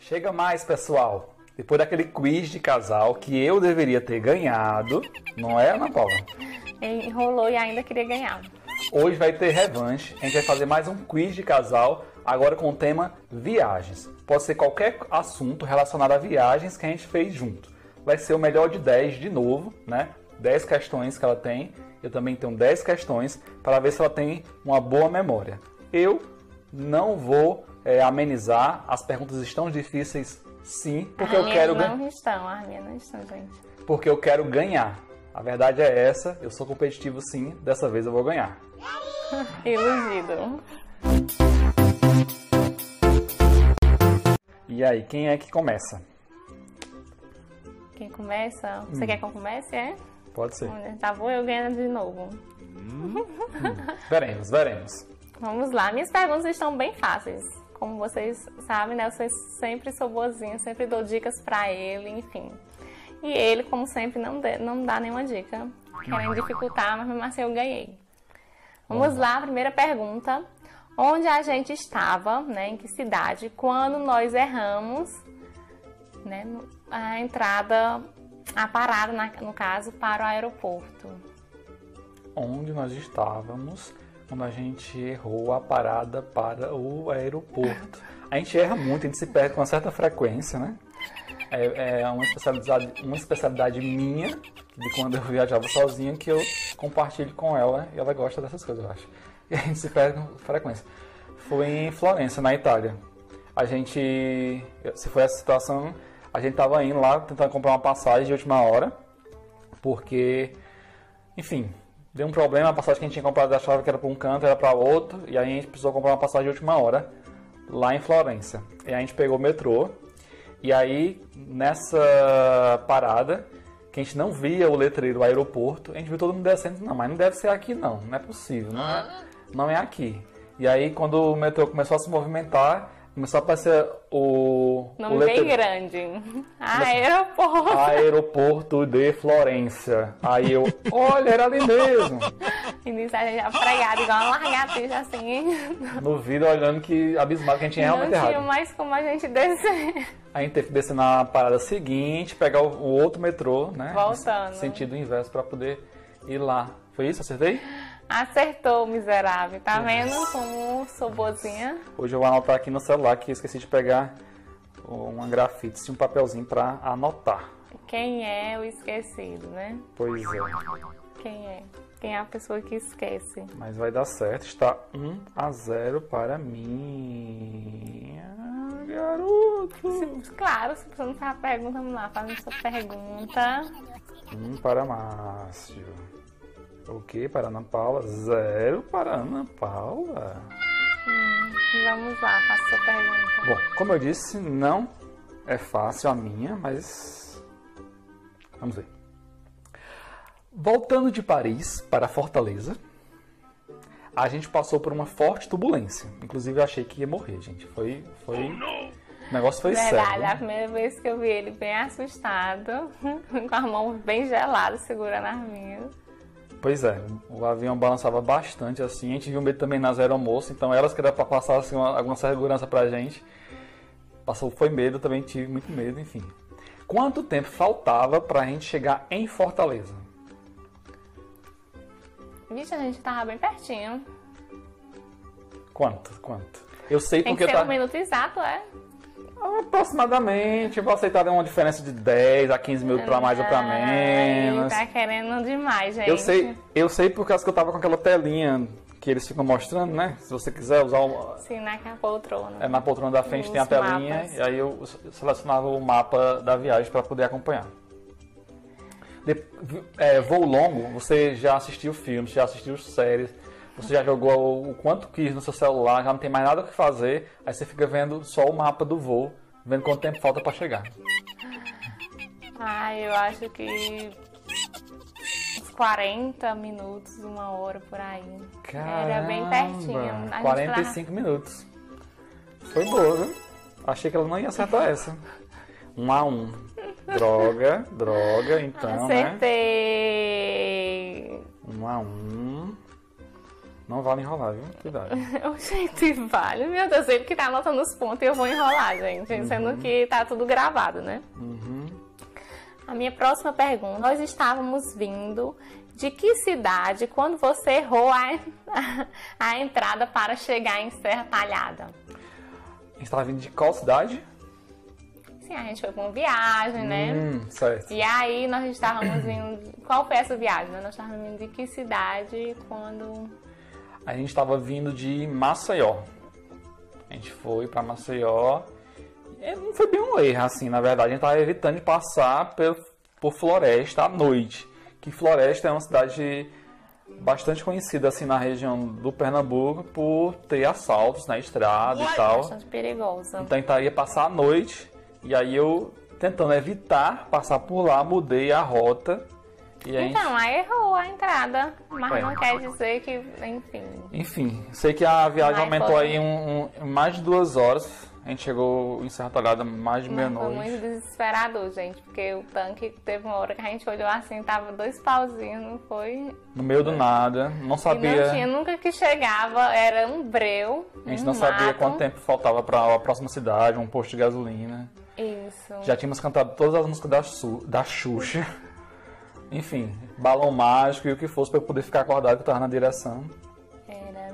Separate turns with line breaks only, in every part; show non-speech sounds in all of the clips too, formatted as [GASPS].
Chega mais, pessoal. Depois daquele quiz de casal que eu deveria ter ganhado, não é, Ana Paula?
Enrolou e ainda queria ganhar.
Hoje vai ter revanche. A gente vai fazer mais um quiz de casal, agora com o tema viagens. Pode ser qualquer assunto relacionado a viagens que a gente fez junto. Vai ser o melhor de 10 de novo, né? 10 questões que ela tem. Eu também tenho 10 questões para ver se ela tem uma boa memória. Eu não vou é, amenizar. As perguntas estão difíceis, sim, porque
as
eu quero
ganhar. não estão, as minhas não estão, gente.
Porque eu quero ganhar. A verdade é essa. Eu sou competitivo, sim. Dessa vez eu vou ganhar. [LAUGHS]
Iludido.
E aí, quem é que começa?
Quem começa? Você hum. quer que eu comece, é?
Pode ser.
Tá bom, eu ganho de novo.
Hum. veremos, veremos. [LAUGHS]
Vamos lá. Minhas perguntas estão bem fáceis. Como vocês sabem, né? Eu sempre sou boazinha, sempre dou dicas para ele, enfim. E ele, como sempre, não, de, não dá nenhuma dica, querendo dificultar, mas mesmo assim eu ganhei. Vamos lá, primeira pergunta. Onde a gente estava, né? Em que cidade, quando nós erramos, né? A entrada, a parada, no caso, para o aeroporto.
Onde nós estávamos quando a gente errou a parada para o aeroporto. A gente erra muito, a gente se perde com uma certa frequência, né? É, é uma, especialidade, uma especialidade minha, de quando eu viajava sozinho, que eu compartilho com ela e ela gosta dessas coisas, eu acho. E a gente se perde com frequência. Foi em Florença, na Itália. A gente, se foi essa situação, a gente tava indo lá tentando comprar uma passagem de última hora, porque, enfim, deu um problema, a passagem que a gente tinha comprado achava que era para um canto, era para outro, e aí a gente precisou comprar uma passagem de última hora lá em Florença. E a gente pegou o metrô, e aí nessa parada, que a gente não via o letreiro do aeroporto, a gente viu todo mundo descendo, não, mas não deve ser aqui não, não é possível, não é, não é aqui. E aí quando o metrô começou a se movimentar, Começou a aparecer o.
Nome o bem grande. [LAUGHS] Aeroporto.
Aeroporto de Florença. Aí eu, olha, era ali mesmo.
Início a gente já pregado igual uma largatixa assim. [LAUGHS]
No vídeo olhando que abismado que a gente tinha realmente errado.
Não tinha mais como a gente descer.
A gente teve que descer na parada seguinte, pegar o, o outro metrô, né?
Voltando.
Sentido inverso para poder ir lá. Foi isso? Acertei?
Acertou, miserável. Tá vendo como sou boazinha?
Hoje eu vou anotar aqui no celular que eu esqueci de pegar uma grafite e um papelzinho para anotar.
Quem é o esquecido, né?
Pois é.
Quem é? Quem é a pessoa que esquece?
Mas vai dar certo. Está 1 a 0 para mim. Ah, garoto.
Se, claro, se você não tá perguntando lá, fazendo sua pergunta.
1 para Márcio. O que para Ana Paula? Zero para Ana Paula.
Hum, vamos lá, faça sua pergunta.
Bom, como eu disse, não é fácil a minha, mas vamos ver. Voltando de Paris para Fortaleza, a gente passou por uma forte turbulência. Inclusive, eu achei que ia morrer, gente. Foi, foi, o negócio foi
Verdade,
sério.
a primeira vez que eu vi ele bem assustado, [LAUGHS] com a mão bem gelada, segurando as minhas.
Pois é, o avião balançava bastante assim. A gente viu medo também nas aeromoças, então elas queriam passar assim, uma, alguma segurança pra gente. Passou, foi medo, também tive muito medo, enfim. Quanto tempo faltava pra gente chegar em Fortaleza?
Vixe, a gente tava bem pertinho.
Quanto? Quanto? Eu sei
Tem
porque
que ser
tá...
um minuto exato, é?
Aproximadamente, vou aceitar uma diferença de 10 a 15 minutos para mais ou para menos.
Tá querendo demais, gente.
Eu sei, eu sei por causa que eu tava com aquela telinha que eles ficam mostrando, né? Se você quiser usar o...
Sim, na poltrona.
É, na poltrona da frente Os tem a telinha mapas. e aí eu selecionava o mapa da viagem para poder acompanhar. De, é, voo longo, você já assistiu filmes, já assistiu séries, você já jogou o quanto quis no seu celular, já não tem mais nada o que fazer, aí você fica vendo só o mapa do voo, vendo quanto tempo falta para chegar.
Ah, eu acho que uns 40 minutos, uma hora por aí.
Caramba,
Era bem pertinho.
A 45 minutos. Foi boa, viu? Achei que ela não ia acertar [LAUGHS] essa. Um a um. Droga, droga, [LAUGHS] então,
Acertei.
né? Um a um. Não vale enrolar, viu? Cuidado. [LAUGHS]
gente, vale. Meu Deus, ele que tá anotando os pontos e eu vou enrolar, gente. Uhum. Sendo que tá tudo gravado, né? Uhum. A minha próxima pergunta. Nós estávamos vindo de que cidade quando você errou a, [LAUGHS] a entrada para chegar em Serra Talhada?
Estava vindo de qual cidade?
Sim, a gente foi para uma viagem, né?
Hum, certo.
E aí nós estávamos indo. Qual foi essa viagem? Nós estávamos vindo de que cidade quando.
A gente estava vindo de Maceió. A gente foi para Maceió. E não foi bem um erro, assim, na verdade. A gente estava evitando de passar por, por Floresta à noite. Que Floresta é uma cidade bastante conhecida assim na região do Pernambuco por ter assaltos na estrada e tal.
Bastante perigosa.
Então a gente ia passar a noite e aí eu tentando evitar passar por lá, mudei a rota.
Aí... Então, aí errou a entrada, mas é. não quer dizer que, enfim.
Enfim, sei que a viagem mas aumentou foi... aí um, um, mais de duas horas a gente chegou em Serra Talhada mais de meia-noite.
Foi muito desesperador, gente, porque o tanque teve uma hora que a gente olhou assim, tava dois pauzinhos, não foi?
No meio do nada, não sabia. E
não tinha nunca que chegava, era um breu.
A gente
um
não mato. sabia quanto tempo faltava para a próxima cidade, um posto de gasolina.
Isso.
Já tínhamos cantado todas as músicas da, Su, da Xuxa. [LAUGHS] Enfim, balão mágico e o que fosse para eu poder ficar acordado que eu tava na direção.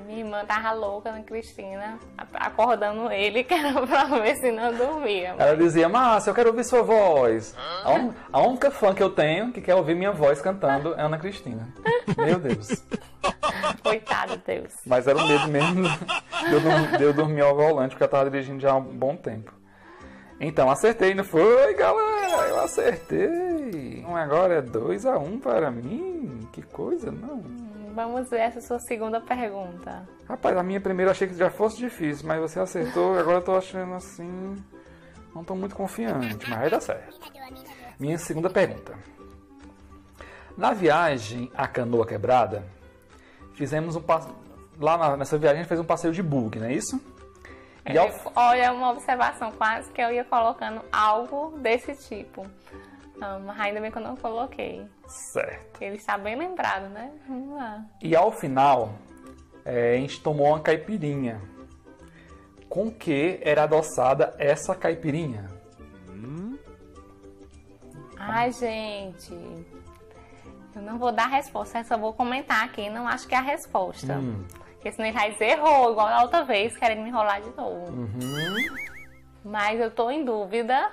Minha irmã tava louca na Cristina, acordando ele, [LAUGHS] que era pra ver se não dormia.
Mas... Ela dizia, Márcia, eu quero ouvir sua voz. A, un... a, única fã que eu tenho que quer ouvir minha voz cantando é Ana Cristina. Meu Deus. [LAUGHS]
Coitado, Deus.
Mas era o medo mesmo de eu, de eu dormir ao volante, porque eu tava dirigindo já há um bom tempo. Então, acertei, não foi, galera? Eu acertei. Agora é 2 a 1 um para mim. Que coisa, não.
Vamos ver essa sua segunda pergunta.
Rapaz, a minha primeira achei que já fosse difícil, mas você acertou, agora eu tô achando assim. Não tô muito confiante, mas vai dar certo. Minha segunda pergunta. Na viagem à canoa quebrada, fizemos um passeio. Lá nessa viagem a gente fez um passeio de bug, não é isso?
E ao... Olha, uma observação, quase que eu ia colocando algo desse tipo. Não, ainda bem que eu não coloquei.
Certo.
Ele está bem lembrado, né? Vamos lá.
E ao final, é, a gente tomou uma caipirinha. Com que era adoçada essa caipirinha? Hum?
Ai, gente. Eu não vou dar a resposta, eu só vou comentar aqui. Não acho que é a resposta. Hum. Porque senão ele dizer errou, igual da outra vez, querendo me enrolar de novo. Uhum. Mas eu tô em dúvida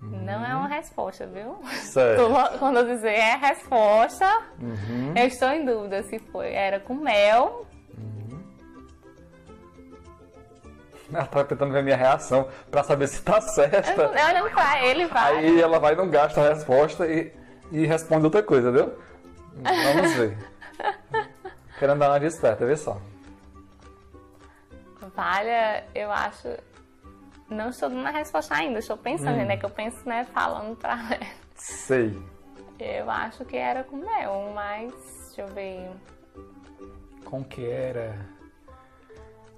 não é uma resposta, viu?
Certo.
Quando eu dizer é resposta, uhum. eu estou em dúvida se foi. Era com mel. Uhum.
Ela tá tentando ver a minha reação para saber se tá certa.
Olhando pra ele, vai.
Aí ela vai, não gasta a resposta e, e responde outra coisa, viu? Vamos ver. Querendo dar uma de esperta, vê só.
Valha, eu acho. Não estou dando a resposta ainda, estou pensando, hum. né? Que eu penso, né, falando pra.
Sei.
Eu acho que era com mel, mas deixa eu ver.
Com que era?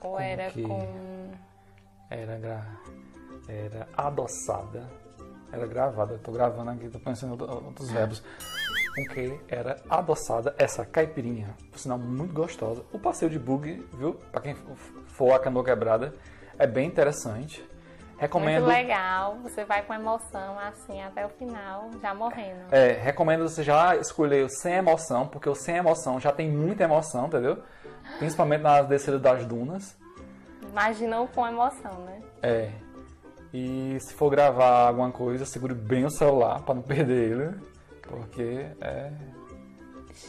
Ou com era que... com.
Era gra... Era adoçada. Era gravada. Estou gravando aqui, estou pensando outros verbos. Com que era adoçada essa caipirinha. Por sinal, muito gostosa. O passeio de bug, viu? Para quem for a canoa quebrada, é bem interessante. Recomendo.
Muito legal, você vai com emoção assim até o final, já morrendo.
É, recomendo você já escolher o sem emoção, porque o sem emoção já tem muita emoção, entendeu? Principalmente nas descidas das dunas.
Imagina o com emoção, né?
É. E se for gravar alguma coisa, segure bem o celular para não perder ele, porque é.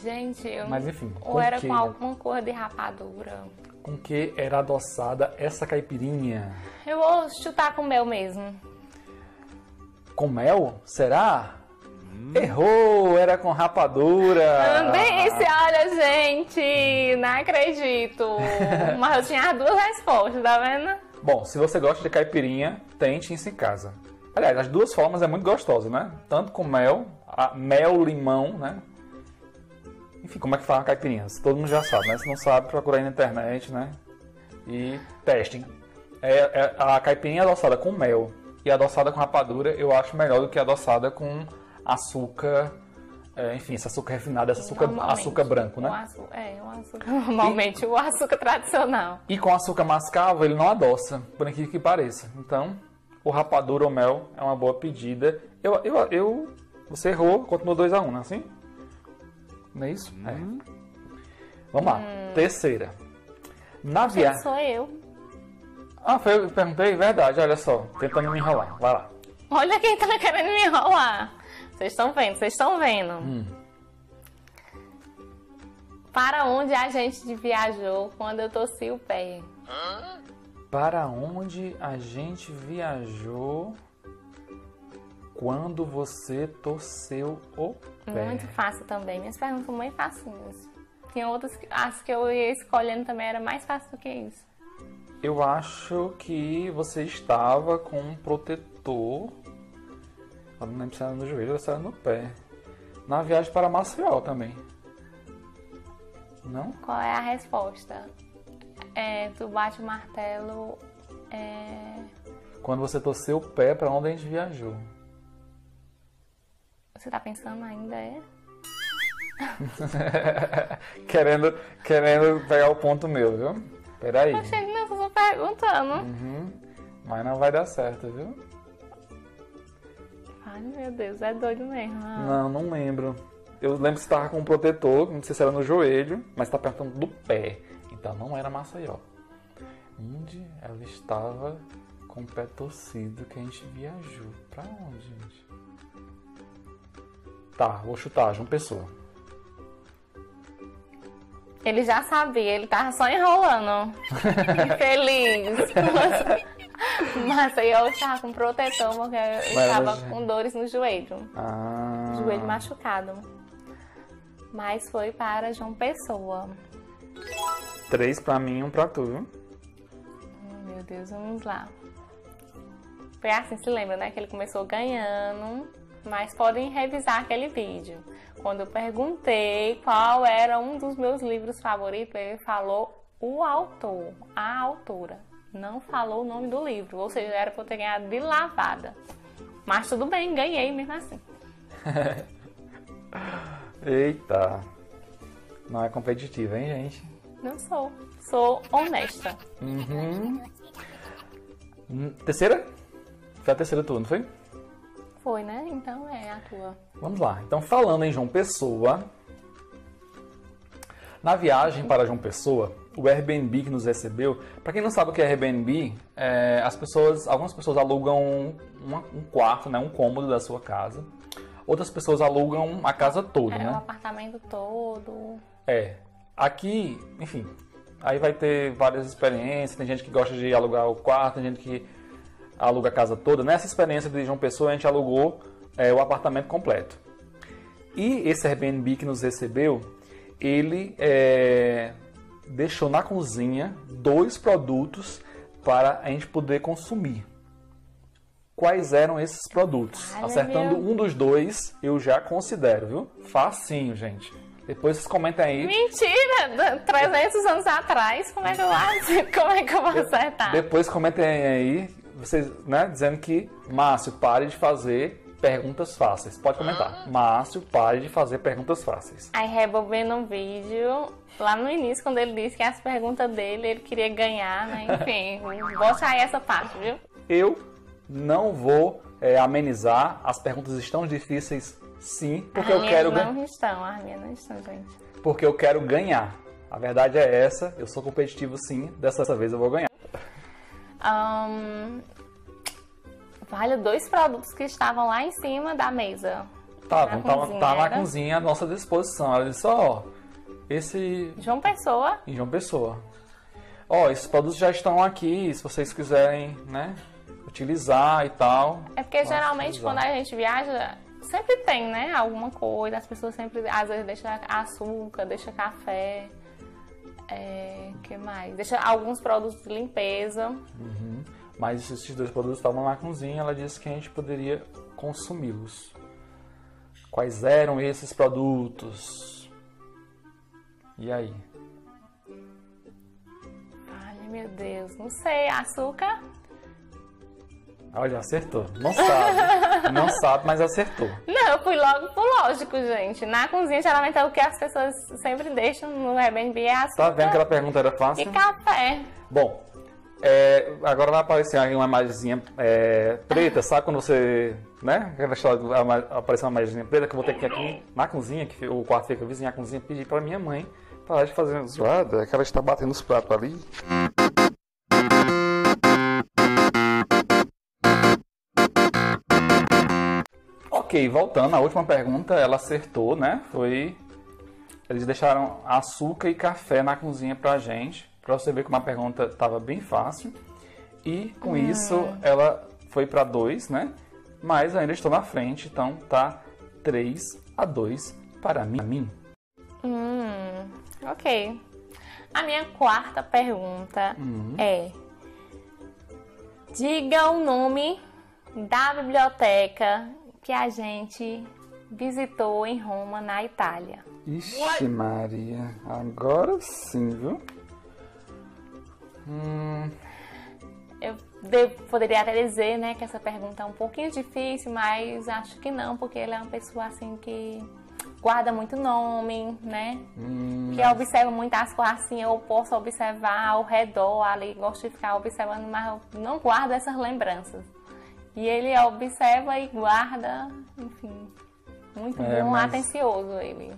Gente, eu.
Mas enfim.
Ou era com alguma cor de rapadura
com que era adoçada essa caipirinha?
Eu vou chutar com mel mesmo.
Com mel? Será? Hum. Errou, era com rapadura.
Disse, olha, gente, não acredito. [LAUGHS] Mas eu tinha duas respostas, tá vendo?
Bom, se você gosta de caipirinha, tente isso em casa. Aliás, as duas formas é muito gostoso, né? Tanto com mel, mel, limão, né? Enfim, como é que faz uma caipirinha? Todo mundo já sabe, né? Se não sabe, procura aí na internet, né? E testem. É, é, a caipirinha é adoçada com mel e adoçada com rapadura eu acho melhor do que adoçada com açúcar é, enfim, esse açúcar refinado, esse açúcar, açúcar branco, né?
açúcar, é, o açúcar. Normalmente o açúcar tradicional.
E com açúcar mascavo ele não adoça, por incrível que pareça. Então, o rapadura ou mel é uma boa pedida. Eu, eu, eu você errou, continuou 2 a 1 um, não é assim? Não é isso? É. Vamos lá. Terceira. Na viagem.
sou eu.
Ah, foi eu que perguntei? Verdade, olha só. Tentando me enrolar. Vai lá.
Olha quem tá querendo me enrolar. Vocês estão vendo, vocês estão vendo.
Hum.
Para onde a gente viajou quando eu torci o pé?
Para onde a gente viajou quando você torceu o pé?
Muito fácil também. Minhas perguntas são muito facinhas. Tinha outras, que- as que eu ia escolhendo também era mais fácil do que isso.
Eu acho que você estava com um protetor. Eu não lembro se era no joelho ou se era no pé. Na viagem para Maceió também. Não?
Qual é a resposta? É, tu bate o martelo. É,
Quando você torceu o pé, para onde a gente viajou?
Você tá pensando ainda, é? [LAUGHS]
querendo, querendo pegar o ponto meu, viu? Peraí.
Achei que não, eu tô perguntando.
Uhum. Mas não vai dar certo, viu?
Ai, meu Deus, é doido mesmo. Ah.
Não, não lembro. Eu lembro que você estava com um protetor, não sei se era no joelho, mas está perguntando do pé. Então não era Maceió. Onde ela estava com o pé torcido que a gente viajou? Pra onde, gente? Tá, vou chutar, João Pessoa.
Ele já sabia, ele tava só enrolando. [LAUGHS] Feliz. [LAUGHS] Mas aí eu estava com protetor porque eu
Mas
estava
hoje-
com dores no joelho.
Ah.
Joelho machucado. Mas foi para João Pessoa.
Três pra mim e um pra tu, viu?
Meu Deus, vamos lá. Foi assim, se lembra, né? Que ele começou ganhando. Mas podem revisar aquele vídeo. Quando eu perguntei qual era um dos meus livros favoritos, ele falou o autor, a autora. Não falou o nome do livro. Ou seja, era pra eu ter ganhado de lavada. Mas tudo bem, ganhei mesmo assim. [LAUGHS]
Eita. Não é competitiva, hein, gente?
Não sou. Sou honesta.
Uhum. Hum, Terceira? Foi a terceira tua, não foi?
Foi, né? Então é a tua.
Vamos lá. Então, falando em João Pessoa, na viagem para João Pessoa, o Airbnb que nos recebeu, para quem não sabe o que é Airbnb, é, as pessoas, algumas pessoas alugam um, uma- um quarto, né, um cômodo da sua casa. Outras pessoas alugam a casa toda,
É o
né?
apartamento todo.
É. Aqui, enfim, aí vai ter várias experiências. Tem gente que gosta de alugar o quarto, tem gente que aluga a casa toda. Nessa experiência de João Pessoa, a gente alugou é, o apartamento completo. E esse Airbnb que nos recebeu, ele é, deixou na cozinha dois produtos para a gente poder consumir. Quais eram esses produtos?
Olha,
Acertando um dos dois, eu já considero, viu? Facinho, gente. Depois vocês comentem aí.
Mentira! 300 anos atrás, como é que eu? [LAUGHS] Como é que eu vou acertar?
Depois comentem aí, vocês, né, dizendo que Márcio, pare de fazer perguntas fáceis. Pode comentar. Márcio, pare de fazer perguntas fáceis.
Aí rebobina um vídeo lá no início, quando ele disse que as perguntas dele ele queria ganhar, né? Enfim, [LAUGHS] bote aí essa parte, viu?
Eu não vou é, amenizar. As perguntas estão difíceis, sim, porque eu quero
não
ganhar.
estão, as minhas não estão, gente.
Porque eu quero ganhar. A verdade é essa. Eu sou competitivo, sim. Dessa vez eu vou ganhar.
Vale dois produtos que estavam lá em cima da mesa.
Tá,
Na
tá, tá na
era?
cozinha à nossa disposição. Ela disse, ó, esse
João Pessoa,
em João Pessoa. Ó, esses produtos já estão aqui, se vocês quiserem, né, utilizar e tal.
É porque geralmente
exato.
quando a gente viaja, sempre tem, né? Alguma coisa. As pessoas sempre, às vezes, deixam açúcar, deixa café. É, que mais? Deixa alguns produtos de limpeza.
Mas esses dois produtos estavam na cozinha, ela disse que a gente poderia consumi-los. Quais eram esses produtos? E aí?
Ai, meu Deus, não sei. Açúcar?
Olha, acertou. Não sabe. Não sabe, mas acertou.
Não, eu fui logo pro lógico, gente. Na cozinha, geralmente é o que as pessoas sempre deixam no Airbnb é açúcar
Tá vendo que aquela pergunta era fácil?
e café.
Bom, é, agora vai aparecer aí uma imagenzinha é, preta, sabe quando você, né? Aquela história de ama- aparecer uma imagenzinha preta que eu vou ter que ir aqui na cozinha, que o quarto fica vizinho à cozinha, pedir pra minha mãe parar de fazer zoada, que ela está batendo os pratos ali. Ok, voltando, a última pergunta, ela acertou, né? Foi. Eles deixaram açúcar e café na cozinha pra gente, pra você ver como a pergunta tava bem fácil. E com isso ela foi pra 2, né? Mas ainda estou na frente, então tá 3 a 2 para mim.
Hum, ok. A minha quarta pergunta é: Diga o nome da biblioteca que a gente visitou em Roma, na Itália.
Ixi, Maria, agora sim, viu? Hum,
Eu de- poderia até dizer, né, que essa pergunta é um pouquinho difícil, mas acho que não, porque ele é uma pessoa assim que guarda muito nome, né?
hum,
Que observa muitas coisas assim, eu posso observar ao redor ali, gosto de ficar observando, mas eu não guardo essas lembranças. E ele observa e guarda, enfim, muito
É,
bom, atencioso ele.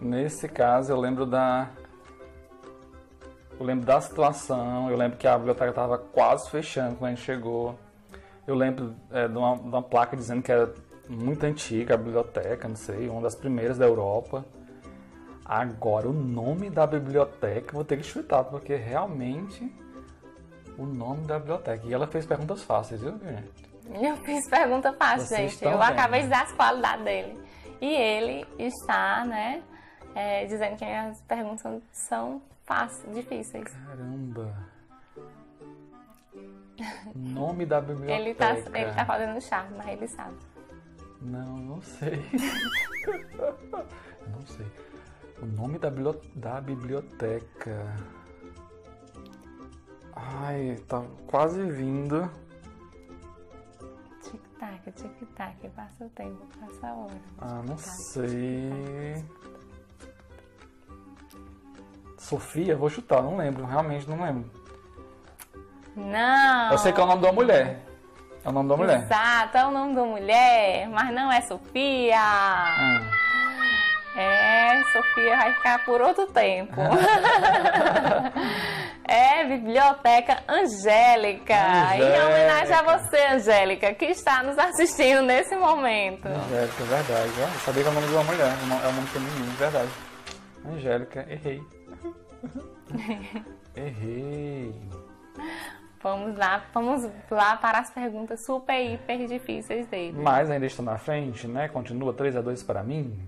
Nesse caso, eu lembro da. Eu lembro da situação, eu lembro que a biblioteca estava quase fechando quando a gente chegou. Eu lembro é, de, uma, de uma placa dizendo que era muito antiga a biblioteca, não sei, uma das primeiras da Europa. Agora, o nome da biblioteca vou ter que chutar, porque realmente o nome da biblioteca. E ela fez perguntas fáceis, viu, gente?
Eu fiz pergunta fácil,
Vocês
gente. Eu
vendo.
acabei de dar as qualidades dele. E ele está, né, é, dizendo que as perguntas são, fáceis, difíceis.
Caramba! Nome da biblioteca.
Ele tá, ele tá fazendo charme, mas ele sabe.
Não, não sei. [LAUGHS] não sei. O nome da, da biblioteca. Ai, tá quase vindo.
Tic-tac, tic-tac, passa o tempo, passa a hora.
Ah, não sei. Sofia, vou chutar, não lembro, realmente não lembro.
Não!
Eu sei que é o nome da mulher. É o nome da mulher.
Exato, é o nome da mulher, mas não é Sofia.
Ah,
É, Sofia vai ficar por outro tempo. [LAUGHS] é Biblioteca Angélica. Em
Angélica.
homenagem a você, Angélica, que está nos assistindo nesse momento.
Angélica, verdade. ó. Eu sabia que é o nome de uma mulher, o nome- é o nome feminino, verdade. Angélica, errei. [LAUGHS] errei.
Vamos lá, vamos lá para as perguntas super, hiper difíceis dele.
Mas ainda estou na frente, né? Continua 3x2 para mim.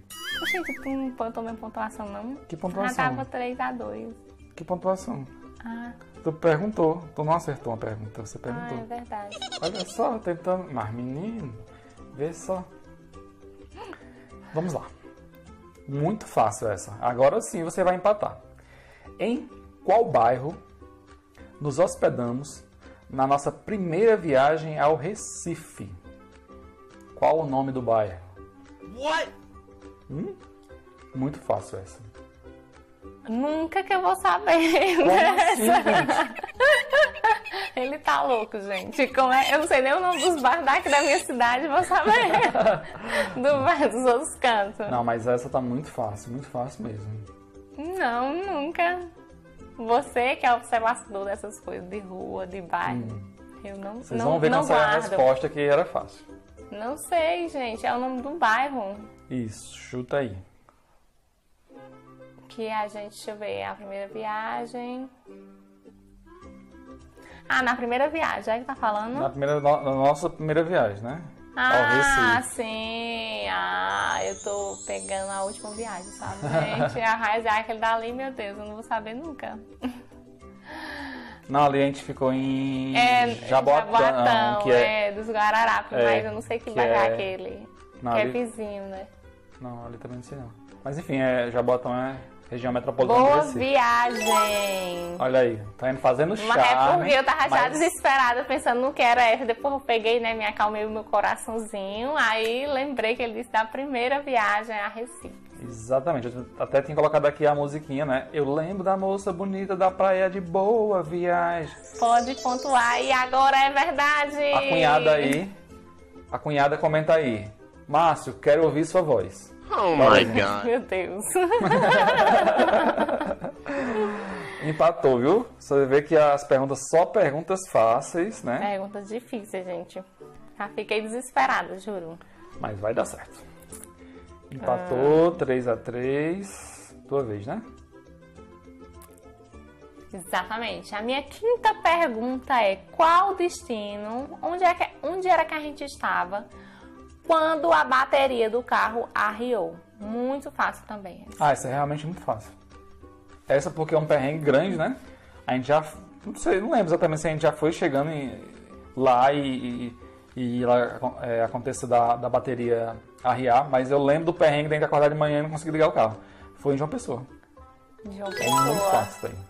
Gente, tu não botou minha pontuação, não?
Que pontuação?
tava 3x2.
Que pontuação?
Ah,
Tu perguntou, tu não acertou uma pergunta, você
ah, é
perguntou.
verdade.
Olha só, tentando. Mas menino, vê só. Vamos lá. Muito fácil essa. Agora sim você vai empatar. Em qual bairro nos hospedamos na nossa primeira viagem ao Recife? Qual o nome do bairro?
What?
Hum? Muito fácil essa.
Nunca que eu vou saber. [LAUGHS]
Assim, gente?
Ele tá louco, gente. Como é? Eu não sei nem o nome dos bairros daqui da minha cidade, vou saber. [LAUGHS] Do bairro dos outros cantos.
Não, mas essa tá muito fácil, muito fácil mesmo.
Não, nunca. Você que é observador dessas coisas de rua, de bairro. Eu não,
Hum. Vocês
não,
vão ver
não
sair a
guardo.
resposta que era fácil.
Não sei, gente. É o nome do bairro
Isso, chuta aí.
Que a gente, deixa eu ver, a primeira viagem. Ah, na primeira viagem, é que tá falando?
Na, primeira, na nossa primeira viagem, né?
Ah, sim. Ah, eu tô pegando a última viagem, sabe? Gente, [LAUGHS] a raiz é aquele dali, meu Deus, eu não vou saber nunca.
Não, ali a gente ficou em
É,
Jaboatão, que é...
é... dos Guararapes,
é,
mas eu não sei que,
que
bairro é
é-
aquele.
Não,
que é
ali-
vizinho, né?
Não, ali também não sei não. Mas enfim, é, Jaboatão é região metropolitana
Boa
Recife.
viagem!
Olha aí, tá indo fazendo
Mas é porque eu tava já
mas-
desesperada, pensando no que era essa. Depois eu peguei, né, me acalmei o meu coraçãozinho. Aí lembrei que ele disse da primeira viagem a Recife.
Exatamente, eu até tinha colocado aqui a musiquinha, né? Eu lembro da moça bonita da praia de boa viagem.
Pode pontuar e agora é verdade.
A cunhada aí, a cunhada comenta aí. Márcio, quero ouvir sua voz.
Oh my god.
Meu Deus. [LAUGHS]
Empatou, viu? Você vê que as perguntas só perguntas fáceis, né?
Perguntas difíceis, gente. Já fiquei desesperada, juro.
Mas vai dar certo. Empatou, 3 a 3 Tua vez, né?
Exatamente. A minha quinta pergunta é: qual o destino? Onde, é que, onde era que a gente estava quando a bateria do carro arriou? Muito fácil também.
Ah, essa é realmente muito fácil. Essa porque é um perrengue grande, né? A gente já. Não sei, não lembro exatamente se a gente já foi chegando em- lá e, e, e lá é, aconteceu da, da bateria arriar, mas eu lembro do perrengue de acordar de manhã e não conseguir ligar o carro. Foi em João Pessoa.
João
É
Pessoa.
muito fácil isso aí.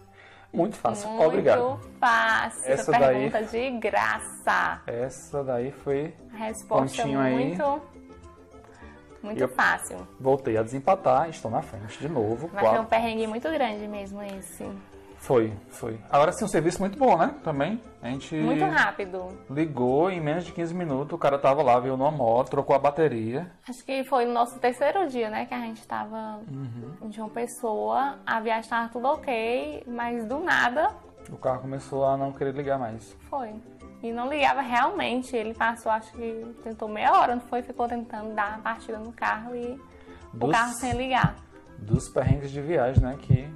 Muito fácil.
Muito
Obrigado.
fácil.
Essa
Essa
daí-
pergunta de graça.
Essa daí foi.
A resposta
Pontinho aí.
muito, muito
Eu-
fácil.
Voltei a desempatar, estou na frente de novo.
Mas foi um
quatro.
perrengue muito grande mesmo esse.
Foi, foi. Agora sim, um serviço muito bom, né? Também. A gente
Muito rápido.
ligou em menos de 15 minutos, o cara tava lá, veio numa moto, trocou a bateria.
Acho que foi no nosso terceiro dia, né? Que a gente tava
Uhum.
em João Pessoa. A viagem tava tudo ok, mas do nada
O carro começou a não querer ligar mais.
foi. E não ligava realmente. Ele passou, acho que tentou meia hora, não foi? Ficou tentando dar a partida no carro e o
Dos-
carro sem ligar.
Dos perrengues de viagem, né? Que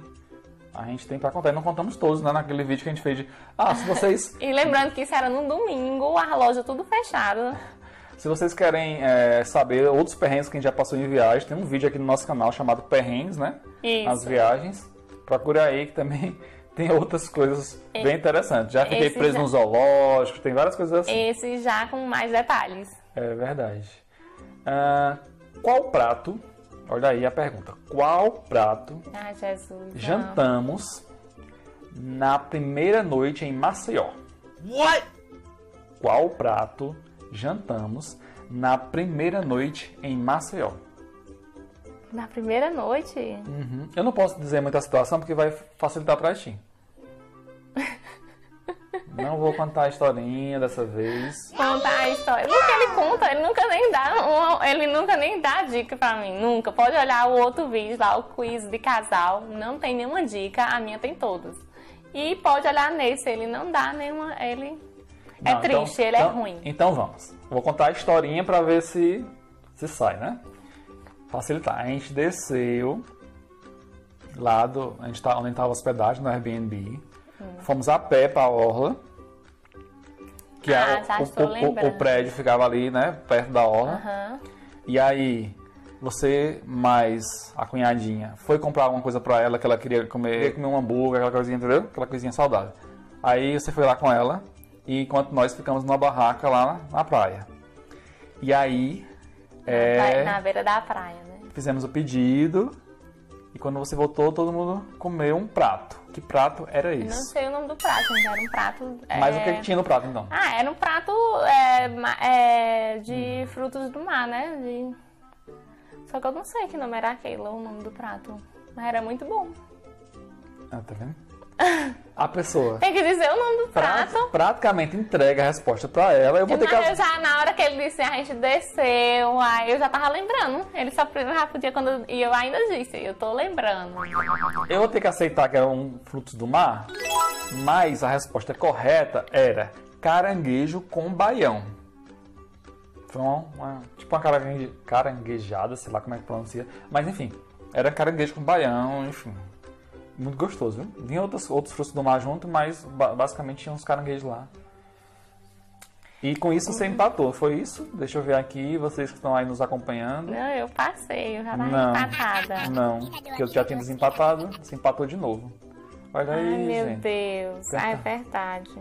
a gente tem pra contar. E não contamos todos, né? Naquele vídeo que a gente fez de. Ah, se vocês, [LAUGHS]
E lembrando que isso era no domingo, a loja tudo fechada. [LAUGHS]
se vocês querem é, saber outros perrengues que a gente já passou em viagem, tem um vídeo aqui no nosso canal chamado Perrengues, né?
Isso.
As viagens. Procura aí que também [LAUGHS] tem outras coisas bem interessantes. Já fiquei
esse
preso
já-
no zoológico, tem várias coisas assim.
Esse já com mais detalhes.
É verdade. Ah, qual prato, olha aí a pergunta, qual prato
Ah, Jesus. não.
jantamos na primeira noite em Maceió?
What?
Qual prato jantamos na primeira noite em Maceió?
Na primeira noite?
Uhum. Eu não posso dizer muita situação porque vai facilitar pra ti. [LAUGHS] Não vou contar a historinha dessa vez.
Contar a história. Nunca ele conta, ele nunca nem dá uma- ele nunca nem dá dica pra mim. Nunca. Pode olhar o outro vídeo lá, o quiz de casal. Não tem nenhuma dica, a minha tem todas. E pode olhar nesse, ele não dá nenhuma. Ele é
Não,
triste,
então-
ele é
então-
ruim.
Então vamos. Vou contar a historinha pra ver se, se sai, né? Facilitar. A gente desceu lá do. A gente tá, onde a gente tava hospedado, no Airbnb.
Hum.
Fomos a pé pra Orla. Que
Ah,
a- o, o- o- prédio ficava ali, né? Perto da Orla.
Aham.
E aí, você mais a cunhadinha foi comprar alguma coisa pra ela que ela queria comer, queria comer um hambúrguer, aquela coisinha, entendeu? Aquela coisinha saudável. Aí você foi lá com ela, e enquanto nós ficamos numa barraca lá na, na praia. E aí, é,
Na beira da praia, né?
fizemos o pedido, e quando você voltou, todo mundo comeu um prato. Que prato era
Eu Não
esse?
sei o nome do prato, mas era um prato.
Mas
é,
o que, que tinha no prato então?
Ah, era um prato é, é,
Hum.
de frutos do mar, né? De... Só que eu não sei que nome era aquele, o nome do prato. Mas era muito bom.
Ah, tá vendo? [LAUGHS] A pessoa
Tem que dizer o nome do
pra-
prato.
praticamente entrega a resposta pra ela. Eu vou ter que.
Eu já, na hora que ele disse, a gente desceu, aí eu já tava lembrando. Ele só já podia quando. eu- E eu ainda disse, eu tô lembrando.
Eu vou ter que aceitar que era um frutos do mar, mas a resposta correta era caranguejo com baião. Foi uma, uma- tipo uma carangue, caranguejada, sei lá como é que pronuncia. Mas enfim, era caranguejo com baião, enfim. Muito gostoso, viu? Vinha outros, outros frutos do mar junto, mas ba- basicamente tinha uns caranguejos lá. E com isso você empatou, foi isso? Deixa eu ver aqui, vocês que estão aí nos acompanhando.
Não, eu passei, eu já tava
Não.
empatada.
Não, porque eu já tinha desempatado, você empatou de novo. Olha aí,
Ai, meu
gente.
Deus.
Tenta.
Ah, é verdade.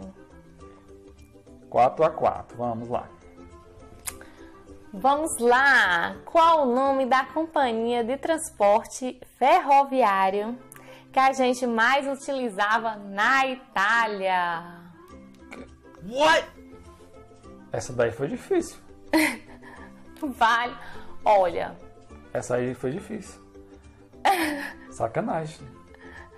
4 a 4 vamos lá.
Vamos lá! Qual o nome da companhia de transporte ferroviário que a gente mais utilizava na Itália?
What?
Essa daí foi difícil. [LAUGHS]
Vale. Olha,
Essa aí foi difícil. [LAUGHS] Sacanagem.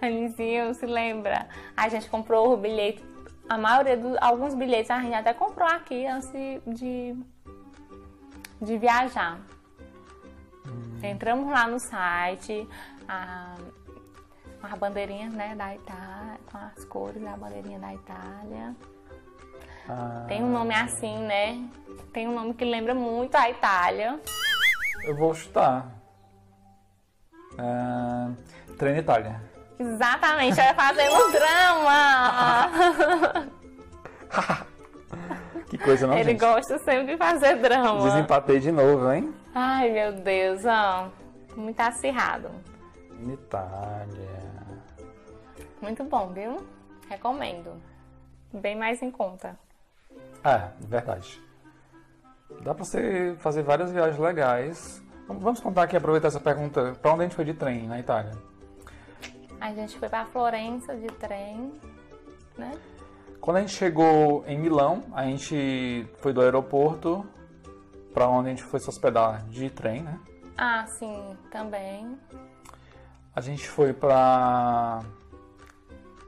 Anizinho se lembra? A gente comprou o bilhete. A maioria dos. Alguns bilhetes a gente até comprou aqui antes de, de viajar. Entramos lá no site, a, com as bandeirinhas né, da Itália, com as cores da bandeirinha da Itália.
Ah,
Tem um nome assim, né? Tem um nome que lembra muito a Itália.
Eu vou chutar. Ah, Treino Itália.
Exatamente, vai fazer um drama! [LAUGHS]
Que coisa, não,
Ele
gente?
gosta sempre de fazer drama.
Desempatei de novo, hein?
Ai, meu Deus, ó. Muito acirrado.
Itália.
Muito bom, viu? Recomendo. Bem mais em conta.
É, verdade. Dá pra você fazer várias viagens legais. Vamos- Vamos contar aqui, aproveitar essa pergunta. Pra onde a gente foi de trem na Itália?
A gente foi pra Florença de trem, né?
Quando a gente chegou em Milão, a gente foi do aeroporto pra onde a gente foi se hospedar de trem, né?
Ah, sim, também.
A gente foi pra.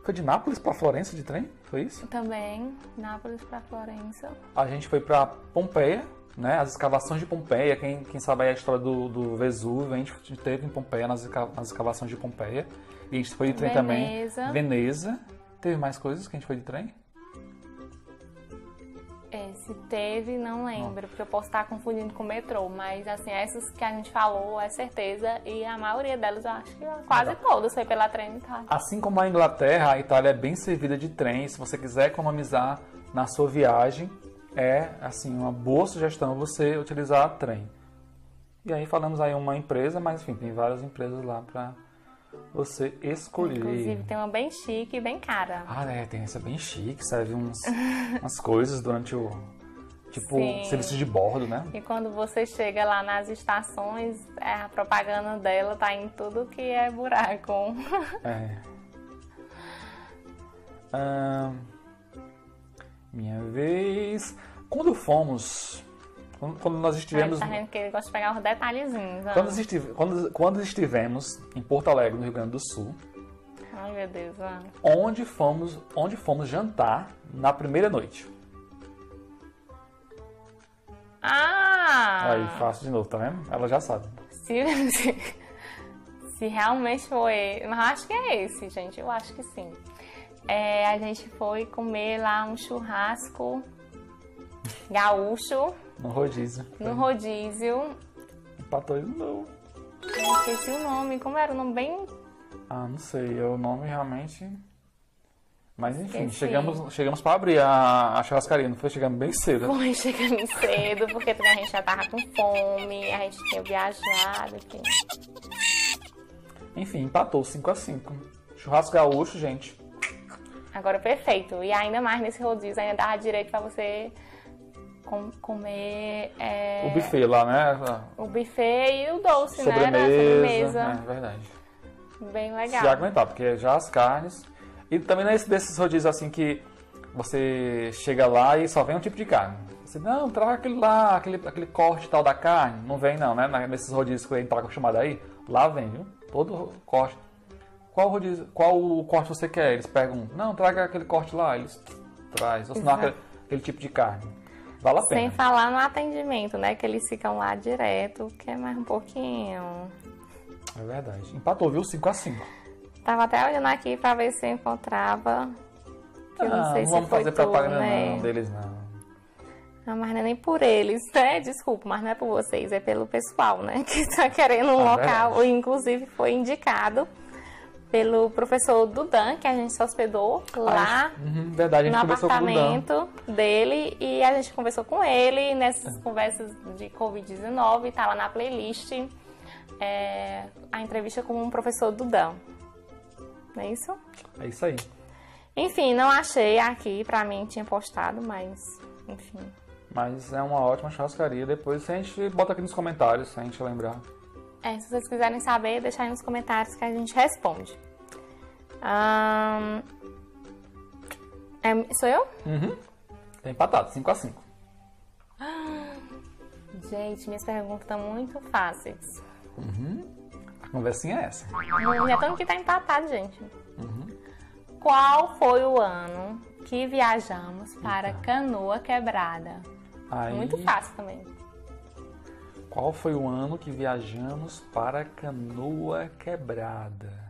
Foi de Nápoles pra Florença de trem? Foi isso?
Também, Nápoles pra Florença.
A gente foi pra Pompeia, né? As escavações de Pompeia. Quem, quem sabe aí a história do, do Vesúvio, a gente teve em Pompeia, nas, nas escavações de Pompeia. E a gente foi de trem
Veneza.
também. Veneza. Teve mais coisas que a gente foi de trem?
É, se teve, não lembro, porque eu posso estar confundindo com o metrô, mas assim, essas que a gente falou é certeza, e a maioria delas, eu acho que quase todas foi pela trem, tá?
Assim como a Inglaterra, a Itália é bem servida de trem. Se você quiser economizar na sua viagem, é assim uma boa sugestão você utilizar trem. E aí falamos aí uma empresa, mas enfim, tem várias empresas lá para você escolher.
Inclusive tem uma bem chique e bem cara.
Ah, é, tem essa bem chique, serve uns, [LAUGHS] umas coisas durante o tipo
Sim.
serviço de bordo, né?
E quando você chega lá nas estações, é, a propaganda dela tá em tudo que é buraco.
É. Minha vez. Quando fomos. Quando, nós estivemos.
Tá vendo que ele gosta de pegar os detalhezinhos.
Quando, estive- quando- quando estivemos em Porto Alegre, no Rio Grande do Sul,
Ai, meu Deus.
onde fomos, onde fomos jantar na primeira noite?
Ah!
Aí, faço de novo, tá vendo? Ela já sabe.
Se, se, [LAUGHS] se realmente foi. Mas acho que é esse, gente. Eu acho que sim. É, a gente foi comer lá um churrasco gaúcho
No rodízio.
no rodízio.
Empatou de novo.
Eu esqueci o nome. Como era o nome bem.
Ah, não sei. O nome realmente. Mas enfim,
Esqueci.
chegamos, chegamos para abrir a, a churrascaria, não foi? Chegamos bem cedo. [LAUGHS]
Foi chegando cedo, porque a gente já tava com fome, a gente tinha viajado, enfim.
Enfim, empatou 5 a 5 Churrasco gaúcho, gente.
Agora perfeito. E ainda mais nesse rodízio, ainda dava direito pra você com- comer é,
O buffet lá, né?
o buffet e o doce, né? Da
Sobremesa.
sobremesa.
É verdade.
Bem
Se
legal.
aguentar, porque já as carnes. E também não é esse desses rodízios assim que você chega lá e só vem um tipo de carne. Você, não, traga aquele lá, aquele, aquele corte tal da carne. Não vem não, né? Nesses rodízios que a gente tá acostumado aí, lá vem, viu? Todo corte. Qual, rodízio, qual o corte você quer? Eles perguntam, não, traga aquele corte lá. Eles traz. Ou senão aquele, aquele tipo de carne. Vale a pena.
Sem falar no atendimento, né? Que eles ficam lá direto, que é mais um pouquinho.
É verdade. Empatou, viu? 5 a 5
Tava até olhando aqui pra ver se eu encontrava. Que eu não
Ah,
sei
não
se
vamos fazer
tu,
propaganda
né?
não, deles não.
Ah, mas não é nem por eles, [LAUGHS] né? Desculpa, mas não é por vocês, é pelo pessoal, né? [LAUGHS] Que tá querendo um
Ah,
local,
verdade.
inclusive foi indicado pelo professor Dudan, que a gente se hospedou lá
Uhum, verdade,
no apartamento dele e a gente conversou com ele nessas conversas de Covid-19, tá lá na playlist é, a entrevista com o professor Dudan. Não é isso?
É isso aí.
Enfim, não achei aqui, pra mim tinha postado, mas enfim.
Mas é uma ótima churrascaria. Depois a gente bota aqui nos comentários, se a gente lembrar.
É, se vocês quiserem saber, deixa aí nos comentários que a gente responde. É, sou eu?
Uhum. Tem empatado, 5 a 5 [GASPS]
Gente, minhas perguntas estão muito fáceis.
A conversinha é essa.
Hum, Já estamos que tá empatado, gente. Qual foi o ano que viajamos para Canoa Quebrada?
Aí,
Muito fácil também.
Qual foi o ano que viajamos para Canoa Quebrada?